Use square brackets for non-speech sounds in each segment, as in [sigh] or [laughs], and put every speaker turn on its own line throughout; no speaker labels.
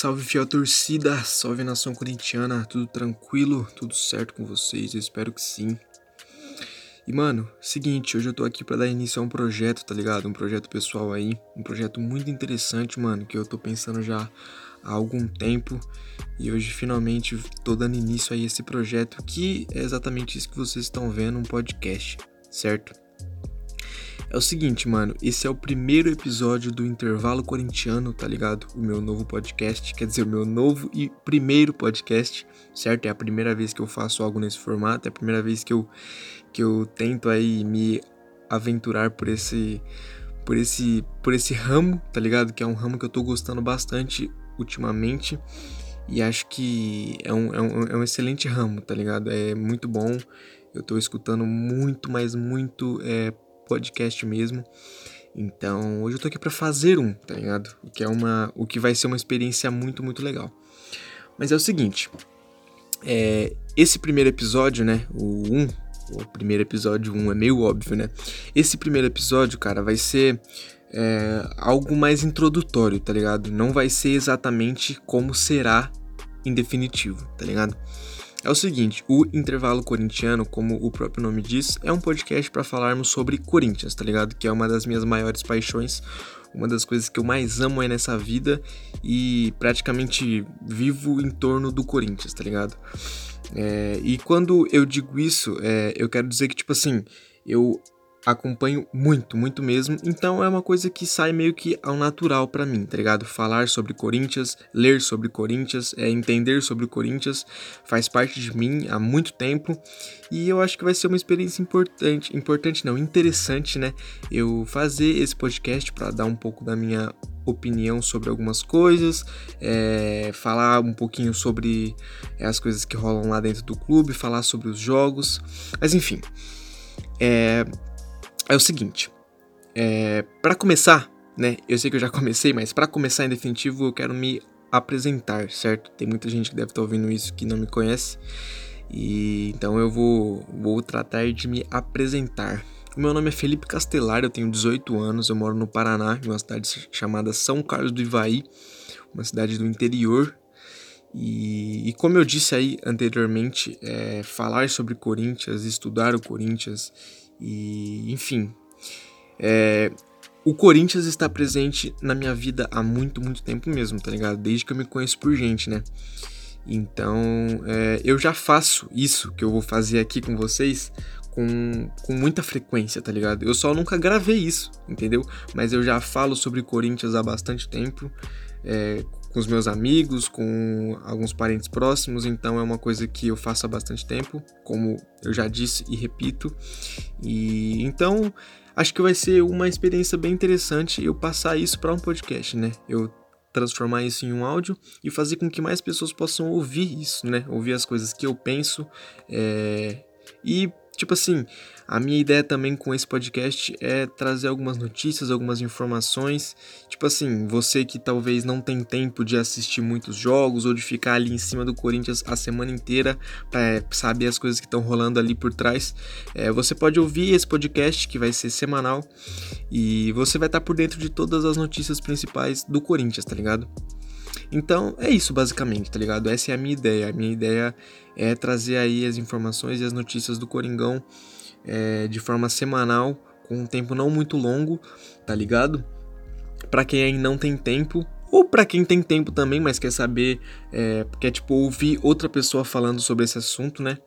Salve fiel torcida, salve nação corintiana, tudo tranquilo, tudo certo com vocês? Eu espero que sim. E mano, seguinte, hoje eu tô aqui para dar início a um projeto, tá ligado? Um projeto pessoal aí, um projeto muito interessante, mano, que eu tô pensando já há algum tempo e hoje finalmente tô dando início a esse projeto que é exatamente isso que vocês estão vendo, um podcast, certo? É o seguinte, mano, esse é o primeiro episódio do Intervalo Corintiano, tá ligado? O meu novo podcast, quer dizer, o meu novo e primeiro podcast, certo? É a primeira vez que eu faço algo nesse formato, é a primeira vez que eu, que eu tento aí me aventurar por esse por esse por esse ramo, tá ligado? Que é um ramo que eu tô gostando bastante ultimamente e acho que é um, é um, é um excelente ramo, tá ligado? É muito bom. Eu tô escutando muito, mas muito é, podcast mesmo. Então, hoje eu tô aqui para fazer um, tá ligado? O que é uma, o que vai ser uma experiência muito, muito legal. Mas é o seguinte, é, esse primeiro episódio, né, o 1, um, o primeiro episódio 1 um é meio óbvio, né? Esse primeiro episódio, cara, vai ser é, algo mais introdutório, tá ligado? Não vai ser exatamente como será em definitivo, tá ligado? É o seguinte, o Intervalo Corintiano, como o próprio nome diz, é um podcast para falarmos sobre Corinthians, tá ligado? Que é uma das minhas maiores paixões, uma das coisas que eu mais amo é nessa vida e praticamente vivo em torno do Corinthians, tá ligado? É, e quando eu digo isso, é, eu quero dizer que, tipo assim, eu acompanho muito, muito mesmo. Então é uma coisa que sai meio que ao natural para mim, tá ligado? Falar sobre Corinthians, ler sobre Corinthians, é, entender sobre Corinthians faz parte de mim há muito tempo e eu acho que vai ser uma experiência importante, importante não, interessante, né? Eu fazer esse podcast para dar um pouco da minha opinião sobre algumas coisas, é, falar um pouquinho sobre é, as coisas que rolam lá dentro do clube, falar sobre os jogos, mas enfim. É, é o seguinte, é, para começar, né? Eu sei que eu já [laughs] comecei, mas para começar em definitivo eu quero me apresentar, certo? Tem muita gente que deve estar tá ouvindo isso que não me conhece. E então eu vou, vou tratar de me apresentar. O meu nome é Felipe Castelar, eu tenho 18 anos, eu moro no Paraná, em uma cidade chamada São Carlos do Ivaí, uma cidade do interior. E, e como eu disse aí anteriormente, é, falar sobre Corinthians, estudar o Corinthians e, enfim, é, o Corinthians está presente na minha vida há muito, muito tempo mesmo, tá ligado? Desde que eu me conheço por gente, né? Então, é, eu já faço isso que eu vou fazer aqui com vocês com, com muita frequência, tá ligado? Eu só nunca gravei isso, entendeu? Mas eu já falo sobre Corinthians há bastante tempo, é, com os meus amigos, com alguns parentes próximos, então é uma coisa que eu faço há bastante tempo, como eu já disse e repito. E então acho que vai ser uma experiência bem interessante eu passar isso para um podcast, né? Eu transformar isso em um áudio e fazer com que mais pessoas possam ouvir isso, né? Ouvir as coisas que eu penso é... e Tipo assim, a minha ideia também com esse podcast é trazer algumas notícias, algumas informações. Tipo assim, você que talvez não tem tempo de assistir muitos jogos ou de ficar ali em cima do Corinthians a semana inteira para saber as coisas que estão rolando ali por trás, é, você pode ouvir esse podcast que vai ser semanal e você vai estar tá por dentro de todas as notícias principais do Corinthians, tá ligado? Então é isso basicamente, tá ligado? Essa é a minha ideia. A minha ideia é trazer aí as informações e as notícias do Coringão é, de forma semanal, com um tempo não muito longo, tá ligado? Para quem aí não tem tempo, ou para quem tem tempo também, mas quer saber, é, quer tipo ouvir outra pessoa falando sobre esse assunto, né?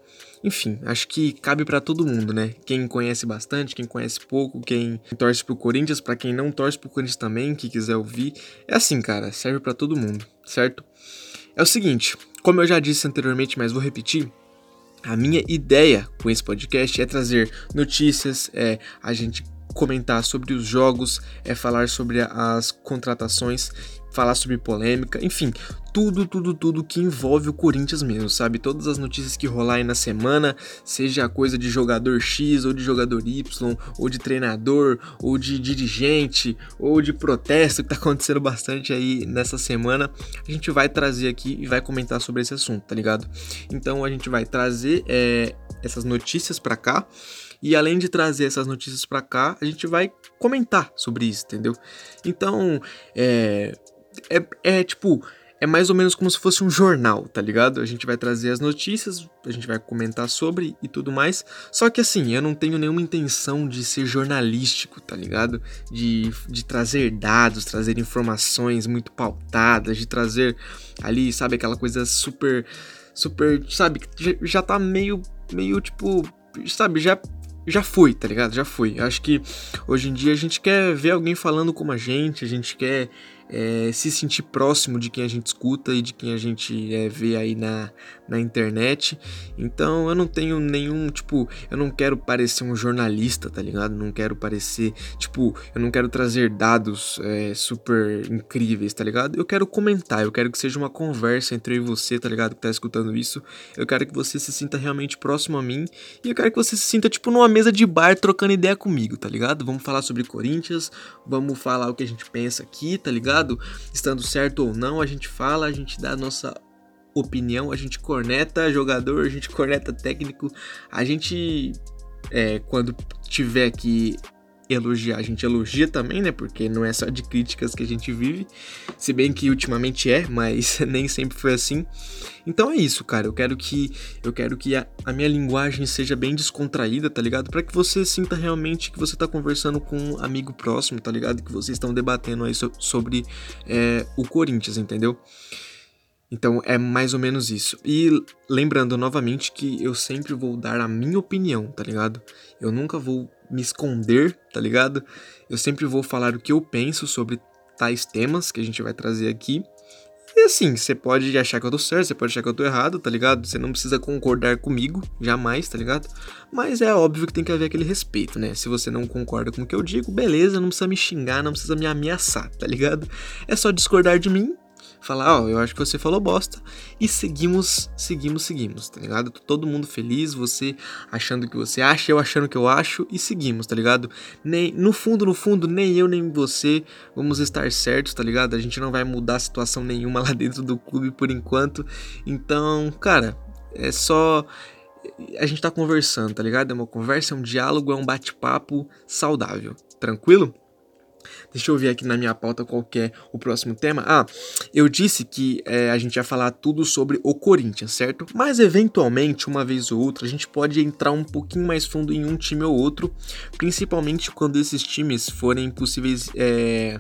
Enfim, acho que cabe para todo mundo, né? Quem conhece bastante, quem conhece pouco, quem torce pro Corinthians, para quem não torce pro Corinthians também, que quiser ouvir, é assim, cara, serve para todo mundo, certo? É o seguinte, como eu já disse anteriormente, mas vou repetir, a minha ideia com esse podcast é trazer notícias, é a gente comentar sobre os jogos, é falar sobre as contratações falar sobre polêmica, enfim, tudo, tudo, tudo que envolve o Corinthians mesmo, sabe? Todas as notícias que rolarem na semana, seja coisa de jogador X ou de jogador Y, ou de treinador, ou de dirigente, ou de protesto que tá acontecendo bastante aí nessa semana, a gente vai trazer aqui e vai comentar sobre esse assunto, tá ligado? Então a gente vai trazer é, essas notícias para cá. E além de trazer essas notícias para cá, a gente vai comentar sobre isso, entendeu? Então, é, é, é tipo, é mais ou menos como se fosse um jornal, tá ligado? A gente vai trazer as notícias, a gente vai comentar sobre e tudo mais. Só que assim, eu não tenho nenhuma intenção de ser jornalístico, tá ligado? De, de trazer dados, trazer informações muito pautadas, de trazer ali, sabe, aquela coisa super. Super, sabe, já, já tá meio, meio tipo, sabe, já já foi, tá ligado? Já foi. Acho que hoje em dia a gente quer ver alguém falando como a gente, a gente quer é, se sentir próximo de quem a gente escuta e de quem a gente é, vê aí na, na internet. Então eu não tenho nenhum, tipo, eu não quero parecer um jornalista, tá ligado? Não quero parecer, tipo, eu não quero trazer dados é, super incríveis, tá ligado? Eu quero comentar, eu quero que seja uma conversa entre eu e você, tá ligado? Que tá escutando isso. Eu quero que você se sinta realmente próximo a mim e eu quero que você se sinta, tipo, numa mesa de bar trocando ideia comigo, tá ligado? Vamos falar sobre Corinthians, vamos falar o que a gente pensa aqui, tá ligado? Estando certo ou não, a gente fala, a gente dá a nossa opinião, a gente corneta jogador, a gente corneta técnico, a gente é, quando tiver que elogiar, a gente elogia também, né? Porque não é só de críticas que a gente vive, se bem que ultimamente é, mas [laughs] nem sempre foi assim. Então é isso, cara. Eu quero que eu quero que a, a minha linguagem seja bem descontraída, tá ligado? Para que você sinta realmente que você tá conversando com um amigo próximo, tá ligado? Que vocês estão debatendo aí so, sobre é, o Corinthians, entendeu? Então é mais ou menos isso. E lembrando novamente que eu sempre vou dar a minha opinião, tá ligado? Eu nunca vou me esconder, tá ligado? Eu sempre vou falar o que eu penso sobre tais temas que a gente vai trazer aqui. E assim, você pode achar que eu tô certo, você pode achar que eu tô errado, tá ligado? Você não precisa concordar comigo, jamais, tá ligado? Mas é óbvio que tem que haver aquele respeito, né? Se você não concorda com o que eu digo, beleza, não precisa me xingar, não precisa me ameaçar, tá ligado? É só discordar de mim falar, ó, oh, eu acho que você falou bosta e seguimos, seguimos, seguimos, tá ligado? Todo mundo feliz, você achando que você acha, eu achando que eu acho e seguimos, tá ligado? Nem no fundo, no fundo, nem eu nem você vamos estar certos, tá ligado? A gente não vai mudar situação nenhuma lá [laughs] dentro do clube por enquanto. Então, cara, é só a gente tá conversando, tá ligado? É uma conversa, é um diálogo, é um bate-papo saudável. Tranquilo? Deixa eu ver aqui na minha pauta qual é o próximo tema. Ah, eu disse que é, a gente ia falar tudo sobre o Corinthians, certo? Mas eventualmente, uma vez ou outra, a gente pode entrar um pouquinho mais fundo em um time ou outro, principalmente quando esses times forem possíveis, é,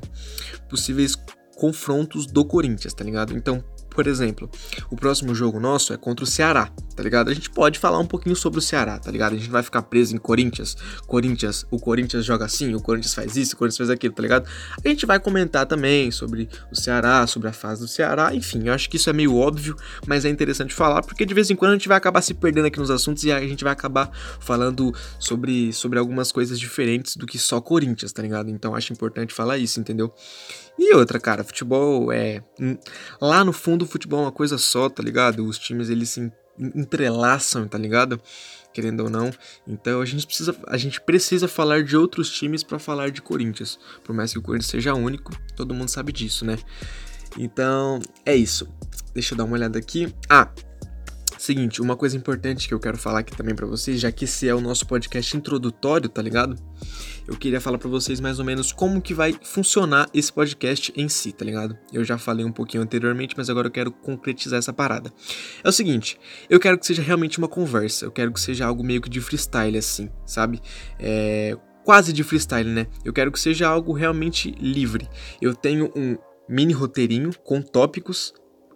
possíveis confrontos do Corinthians, tá ligado? Então, por exemplo, o próximo jogo nosso é contra o Ceará, tá ligado? A gente pode falar um pouquinho sobre o Ceará, tá ligado? A gente vai ficar preso em Corinthians. Corinthians, o Corinthians joga assim, o Corinthians faz isso, o Corinthians faz aquilo, tá ligado? A gente vai comentar também sobre o Ceará, sobre a fase do Ceará, enfim, eu acho que isso é meio óbvio, mas é interessante falar, porque de vez em quando a gente vai acabar se perdendo aqui nos assuntos e a gente vai acabar falando sobre, sobre algumas coisas diferentes do que só Corinthians, tá ligado? Então acho importante falar isso, entendeu? E outra, cara, futebol é. Hum, lá no fundo, o futebol é uma coisa só, tá ligado? Os times eles se entrelaçam, tá ligado? Querendo ou não. Então a gente precisa, a gente precisa falar de outros times para falar de Corinthians. Por mais que o Corinthians seja único, todo mundo sabe disso, né? Então é isso. Deixa eu dar uma olhada aqui. Ah, seguinte, uma coisa importante que eu quero falar aqui também para vocês, já que esse é o nosso podcast introdutório, tá ligado? eu queria falar para vocês mais ou menos como que vai funcionar esse podcast em si, tá ligado? Eu já falei um pouquinho anteriormente, mas agora eu quero concretizar essa parada. É o seguinte, eu quero que seja realmente uma conversa, eu quero que seja algo meio que de freestyle assim, sabe? É, quase de freestyle, né? Eu quero que seja algo realmente livre. Eu tenho um mini roteirinho com tópicos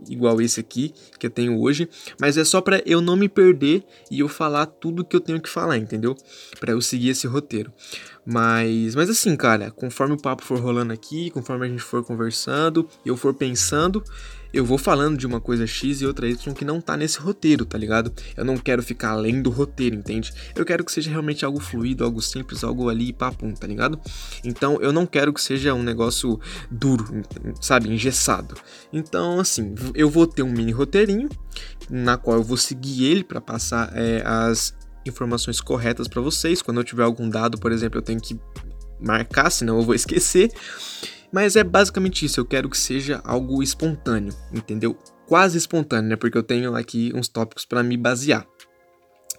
igual esse aqui que eu tenho hoje, mas é só para eu não me perder e eu falar tudo que eu tenho que falar, entendeu? Para eu seguir esse roteiro. Mas, mas assim, cara, conforme o papo for rolando aqui, conforme a gente for conversando, eu for pensando, eu vou falando de uma coisa X e outra Y que não tá nesse roteiro, tá ligado? Eu não quero ficar além do roteiro, entende? Eu quero que seja realmente algo fluido, algo simples, algo ali papum, tá ligado? Então eu não quero que seja um negócio duro, sabe, engessado. Então, assim, eu vou ter um mini roteirinho na qual eu vou seguir ele para passar é, as informações corretas para vocês. Quando eu tiver algum dado, por exemplo, eu tenho que marcar, senão eu vou [laughs] esquecer. Mas é basicamente isso, eu quero que seja algo espontâneo, entendeu? Quase espontâneo, né? Porque eu tenho aqui uns tópicos para me basear.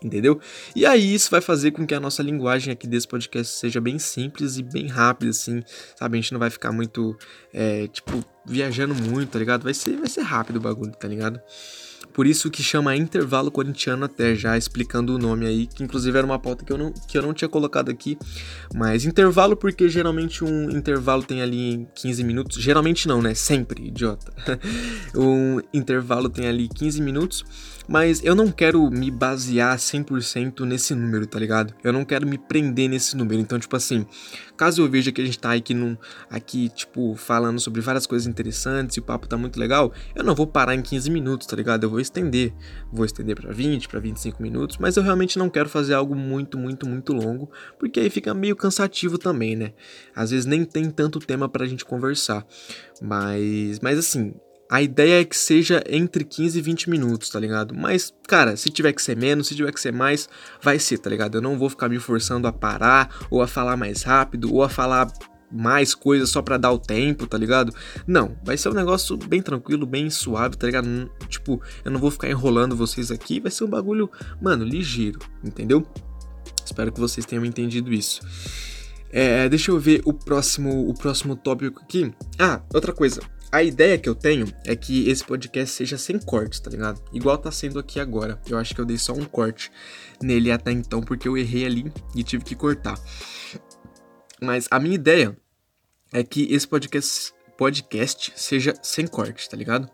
Entendeu? E aí isso vai fazer com que a nossa linguagem aqui desse podcast seja bem simples e bem rápida, assim, sabe? A gente não vai ficar muito, é, tipo, viajando muito, tá ligado? Vai ser, vai ser rápido o bagulho, tá ligado? Por isso que chama intervalo corintiano até já explicando o nome aí, que inclusive era uma pauta que eu não, que eu não tinha colocado aqui. Mas intervalo porque geralmente um intervalo tem ali 15 minutos. Geralmente não, né? Sempre, idiota. [laughs] um intervalo tem ali 15 minutos. Mas eu não quero me basear 100% nesse número, tá ligado? Eu não quero me prender nesse número. Então, tipo assim, caso eu veja que a gente tá aqui, num, aqui tipo, falando sobre várias coisas interessantes e o papo tá muito legal, eu não vou parar em 15 minutos, tá ligado? Eu vou estender. Vou estender para 20, para 25 minutos, mas eu realmente não quero fazer algo muito, muito, muito longo, porque aí fica meio cansativo também, né? Às vezes nem tem tanto tema pra gente conversar. Mas, mas assim, a ideia é que seja entre 15 e 20 minutos, tá ligado? Mas, cara, se tiver que ser menos, se tiver que ser mais, vai ser, tá ligado? Eu não vou ficar me forçando a parar, ou a falar mais rápido, ou a falar mais coisas só para dar o tempo, tá ligado? Não, vai ser um negócio bem tranquilo, bem suave, tá ligado? Tipo, eu não vou ficar enrolando vocês aqui, vai ser um bagulho, mano, ligeiro, entendeu? Espero que vocês tenham entendido isso. É, deixa eu ver o próximo, o próximo tópico aqui. Ah, outra coisa. A ideia que eu tenho é que esse podcast seja sem cortes, tá ligado? Igual tá sendo aqui agora. Eu acho que eu dei só um corte nele até então, porque eu errei ali e tive que cortar. Mas a minha ideia é que esse podcast, podcast seja sem corte, tá ligado?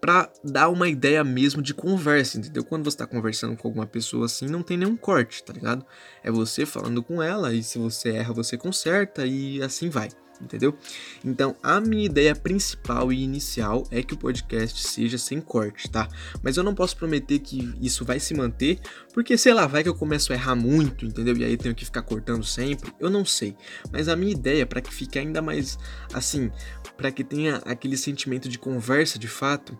Pra dar uma ideia mesmo de conversa, entendeu? Quando você tá conversando com alguma pessoa assim, não tem nenhum corte, tá ligado? É você falando com ela e se você erra, você conserta e assim vai entendeu? Então, a minha ideia principal e inicial é que o podcast seja sem corte, tá? Mas eu não posso prometer que isso vai se manter, porque sei lá, vai que eu começo a errar muito, entendeu? E aí tenho que ficar cortando sempre, eu não sei. Mas a minha ideia para que fique ainda mais assim, para que tenha aquele sentimento de conversa de fato,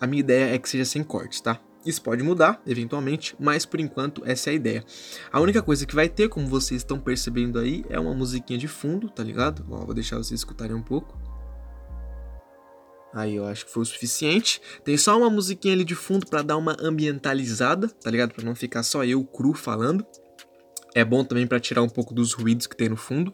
a minha ideia é que seja sem cortes, tá? Isso pode mudar, eventualmente, mas por enquanto essa é a ideia. A única coisa que vai ter, como vocês estão percebendo aí, é uma musiquinha de fundo, tá ligado? Ó, vou deixar vocês escutarem um pouco. Aí eu acho que foi o suficiente. Tem só uma musiquinha ali de fundo para dar uma ambientalizada, tá ligado? Para não ficar só eu cru falando. É bom também para tirar um pouco dos ruídos que tem no fundo.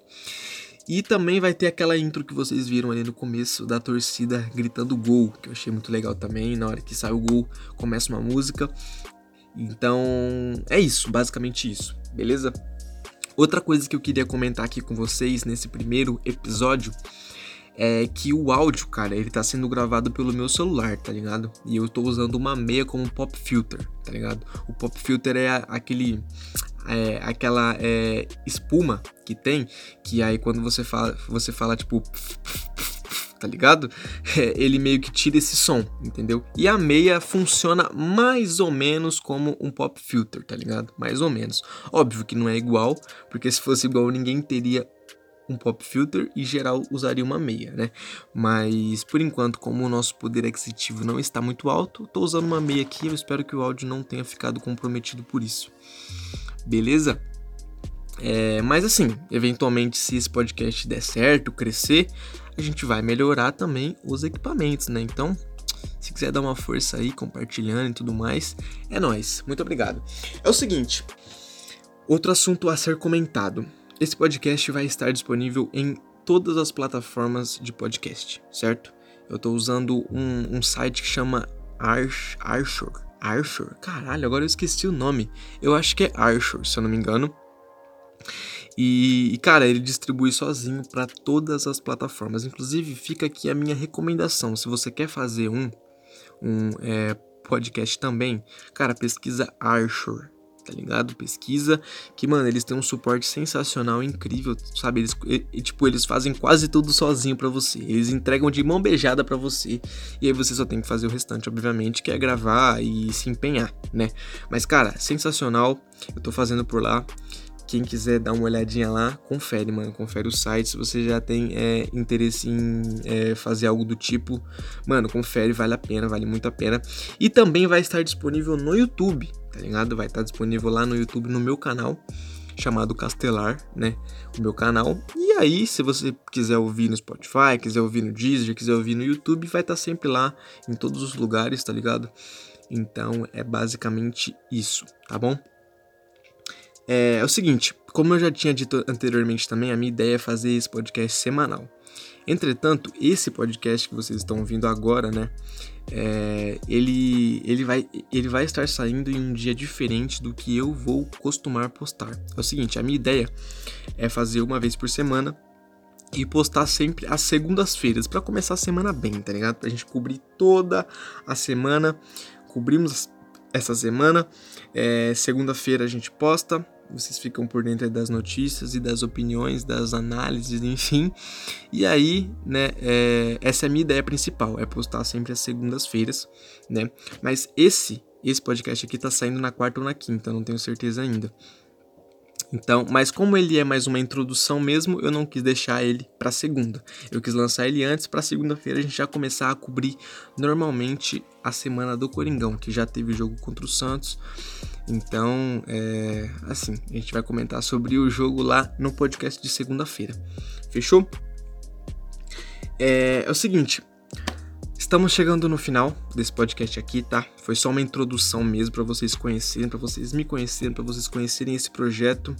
E também vai ter aquela intro que vocês viram ali no começo da torcida gritando gol, que eu achei muito legal também. Na hora que sai o gol, começa uma música. Então, é isso, basicamente isso, beleza? Outra coisa que eu queria comentar aqui com vocês nesse primeiro episódio é que o áudio, cara, ele tá sendo gravado pelo meu celular, tá ligado? E eu tô usando uma meia como pop filter, tá ligado? O pop filter é aquele é, aquela é, espuma que tem, que aí quando você fala, você fala tipo tá ligado? É, ele meio que tira esse som, entendeu? E a meia funciona mais ou menos como um pop filter, tá ligado? Mais ou menos. Óbvio que não é igual, porque se fosse igual ninguém teria um pop filter e geral usaria uma meia, né? Mas por enquanto, como o nosso poder aquisitivo não está muito alto, tô usando uma meia aqui, eu espero que o áudio não tenha ficado comprometido por isso beleza? É, mas assim, eventualmente, se esse podcast der certo, crescer, a gente vai melhorar também os equipamentos, né? Então, se quiser dar uma força aí, compartilhando e tudo mais, é nós. Muito obrigado. É o seguinte, outro assunto a ser comentado. Esse podcast vai estar disponível em todas as plataformas de podcast, certo? Eu estou usando um, um, site que chama Arch, Archor, Arthur? Caralho, agora eu esqueci o nome. Eu acho que é Arthur, se eu não me engano. E, e cara, ele distribui sozinho para todas as plataformas. Inclusive, fica aqui a minha recomendação. Se você quer fazer um, um é, podcast também, cara, pesquisa Arthur tá ligado? Pesquisa, que, mano, eles têm um suporte sensacional, incrível, sabe? Eles, e, tipo, eles fazem quase tudo sozinho para você. Eles entregam de mão beijada para você. E aí você só tem que fazer o restante, obviamente, que é gravar e se empenhar, né? Mas, cara, sensacional. Eu tô fazendo por lá. Quem quiser dar uma olhadinha lá, confere, mano. Confere o site. Se você já tem é, interesse em é, fazer algo do tipo, mano, confere, vale a pena, vale muito a pena. E também vai estar disponível no YouTube, tá ligado? Vai estar disponível lá no YouTube, no meu canal, chamado Castelar, né? O meu canal. E aí, se você quiser ouvir no Spotify, quiser ouvir no Deezer, quiser ouvir no YouTube, vai estar sempre lá, em todos os lugares, tá ligado? Então é basicamente isso, tá bom? É, é o seguinte, como eu já tinha dito anteriormente também, a minha ideia é fazer esse podcast semanal. Entretanto, esse podcast que vocês estão ouvindo agora, né? É, ele, ele, vai, ele vai estar saindo em um dia diferente do que eu vou costumar postar. É o seguinte, a minha ideia é fazer uma vez por semana e postar sempre às segundas-feiras para começar a semana bem, tá ligado? Pra gente cobrir toda a semana. Cobrimos essa semana. É, Segunda-feira a gente posta vocês ficam por dentro das notícias e das opiniões, das análises, enfim. E aí, né, é, essa é a minha ideia principal, é postar sempre às segundas-feiras, né? Mas esse, esse podcast aqui tá saindo na quarta ou na quinta, não tenho certeza ainda. Então, mas como ele é mais uma introdução mesmo, eu não quis deixar ele para segunda. Eu quis lançar ele antes para segunda-feira a gente já começar a cobrir normalmente a semana do Coringão, que já teve jogo contra o Santos. Então, é, assim, a gente vai comentar sobre o jogo lá no podcast de segunda-feira. Fechou? É, é o seguinte, Estamos chegando no final desse podcast aqui, tá? Foi só uma introdução mesmo para vocês conhecerem, para vocês me conhecerem, para vocês conhecerem esse projeto.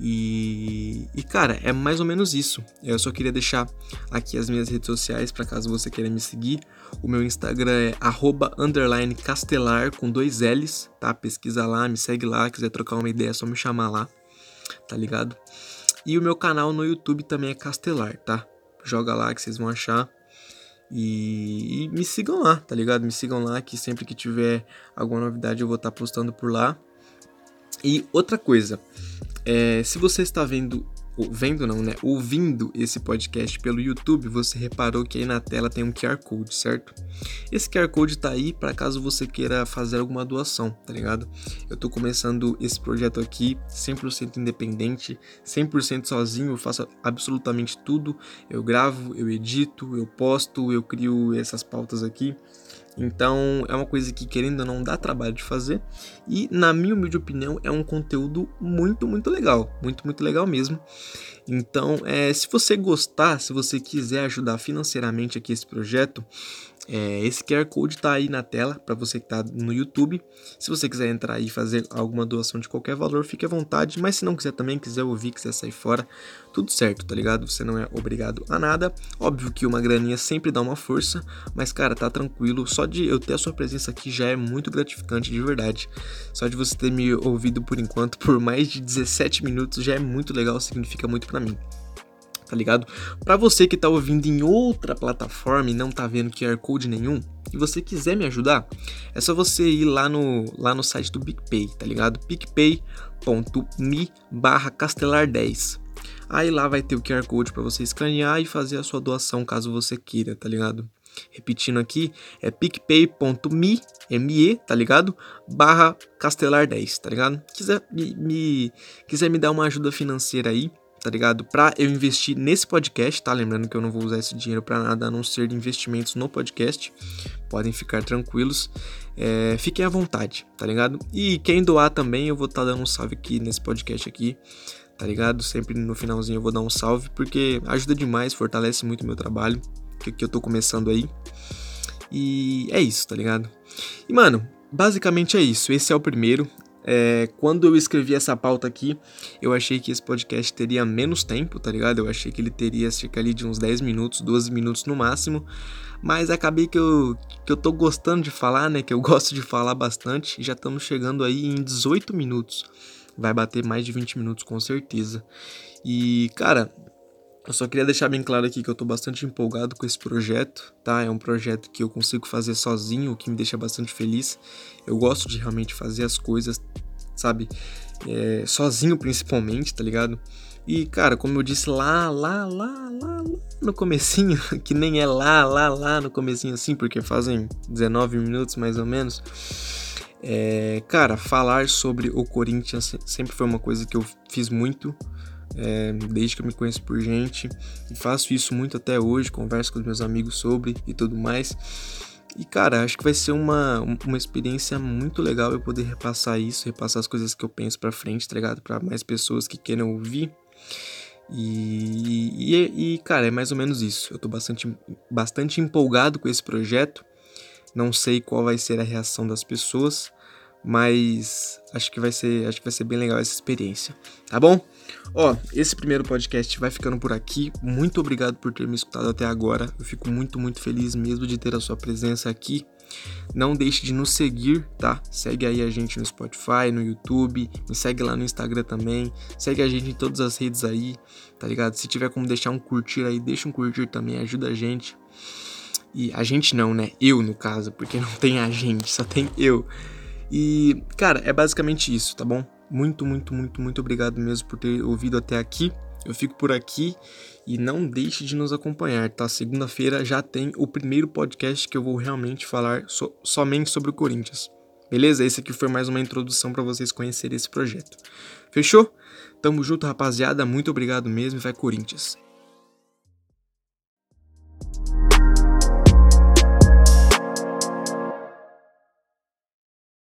E, e cara, é mais ou menos isso. Eu só queria deixar aqui as minhas redes sociais para caso você queira me seguir. O meu Instagram é @castelar com dois L's, tá? Pesquisa lá, me segue lá, quiser trocar uma ideia é só me chamar lá, tá ligado? E o meu canal no YouTube também é Castelar, tá? Joga lá que vocês vão achar. E, e, me sigam lá, tá ligado? Me sigam lá que sempre que tiver alguma novidade eu vou estar tá postando por lá. E outra coisa, é, se você está vendo vendo não, né? Ouvindo esse podcast pelo YouTube, você reparou que aí na tela tem um QR Code, certo? Esse QR Code tá aí para caso você queira fazer alguma doação, tá ligado? Eu tô começando esse projeto aqui 100% independente, 100% sozinho, eu faço absolutamente tudo. Eu gravo, eu edito, eu posto, eu crio essas pautas aqui. Então é uma coisa que querendo ou não dá trabalho de fazer e na minha humilde opinião é um conteúdo muito muito legal, muito muito legal mesmo. Então é, se você gostar, se você quiser ajudar financeiramente aqui esse projeto, é, esse QR Code está aí na tela para você que está no YouTube. Se você quiser entrar e fazer alguma doação de qualquer valor, fique à vontade. Mas se não quiser também, quiser ouvir, quiser sair fora, tudo certo, tá ligado? Você não é obrigado a nada. Óbvio que uma graninha sempre dá uma força, mas cara, tá tranquilo. Só de eu ter a sua presença aqui já é muito gratificante de verdade. Só de você ter me ouvido por enquanto por mais de 17 minutos já é muito legal, significa muito para mim tá ligado? Para você que tá ouvindo em outra plataforma e não tá vendo QR Code nenhum, e você quiser me ajudar, é só você ir lá no, lá no site do PicPay, tá ligado? picpay.me barra castelar10. Aí lá vai ter o QR Code para você escanear e fazer a sua doação caso você queira, tá ligado? Repetindo aqui, é picpay.me, me, tá ligado? Barra castelar10, tá ligado? Quiser me, me, quiser me dar uma ajuda financeira aí, tá ligado? Pra eu investir nesse podcast, tá? Lembrando que eu não vou usar esse dinheiro para nada a não ser investimentos no podcast. Podem ficar tranquilos. É, fiquem à vontade, tá ligado? E quem doar também, eu vou estar tá dando um salve aqui nesse podcast aqui, tá ligado? Sempre no finalzinho eu vou dar um salve, porque ajuda demais, fortalece muito o meu trabalho, que, que eu tô começando aí. E é isso, tá ligado? E mano, basicamente é isso. Esse é o primeiro. É, quando eu escrevi essa pauta aqui, eu achei que esse podcast teria menos tempo, tá ligado? Eu achei que ele teria cerca ali de uns 10 minutos, 12 minutos no máximo. Mas acabei que eu, que eu tô gostando de falar, né? Que eu [laughs] gosto de falar bastante. Já estamos chegando aí em 18 minutos. Vai bater mais de 20 minutos com certeza. E, cara, eu só queria deixar bem claro aqui que eu tô bastante empolgado com esse projeto, tá? É um projeto que eu consigo fazer sozinho, o que me deixa bastante feliz. Eu gosto de realmente fazer as coisas, sabe? É, sozinho principalmente, tá ligado? E, cara, como eu disse lá, lá, lá, lá, lá no comecinho, [laughs] que nem é lá, lá, lá no comecinho assim, porque fazem 19 minutos mais ou menos. É, cara, falar sobre o Corinthians sempre foi uma coisa que eu fiz muito, é, desde que eu me conheço por gente, e faço isso muito até hoje, converso com os meus amigos sobre e tudo mais. E cara, acho que vai ser uma, uma experiência muito legal eu poder repassar isso, repassar as coisas que eu penso pra frente, tá ligado? Pra mais pessoas que queiram ouvir. E, e, e, cara, é mais ou menos isso. Eu tô bastante, bastante empolgado com esse projeto. Não sei qual vai ser a reação das pessoas, mas acho que vai ser, acho que vai ser bem legal essa experiência, tá bom? Ó, esse primeiro podcast vai ficando por aqui. Muito obrigado por ter me escutado até agora. Eu fico muito, muito feliz mesmo de ter a sua presença aqui. Não deixe de nos seguir, tá? Segue aí a gente no Spotify, no YouTube, me segue lá no Instagram também. Segue a gente em todas as redes aí, tá ligado? Se tiver como deixar um curtir aí, deixa um curtir também, ajuda a gente. E a gente não, né? Eu no caso, porque [laughs] não tem a gente, só tem eu. E, cara, é basicamente isso, tá bom? Muito, muito, muito, muito obrigado mesmo por ter ouvido até aqui. Eu fico por aqui e não deixe de nos acompanhar, tá? Segunda-feira já tem o primeiro podcast que eu vou realmente falar so somente sobre o Corinthians. Beleza? Esse aqui foi mais uma introdução para vocês conhecerem esse projeto. Fechou? Tamo junto, rapaziada. Muito obrigado mesmo e vai Corinthians.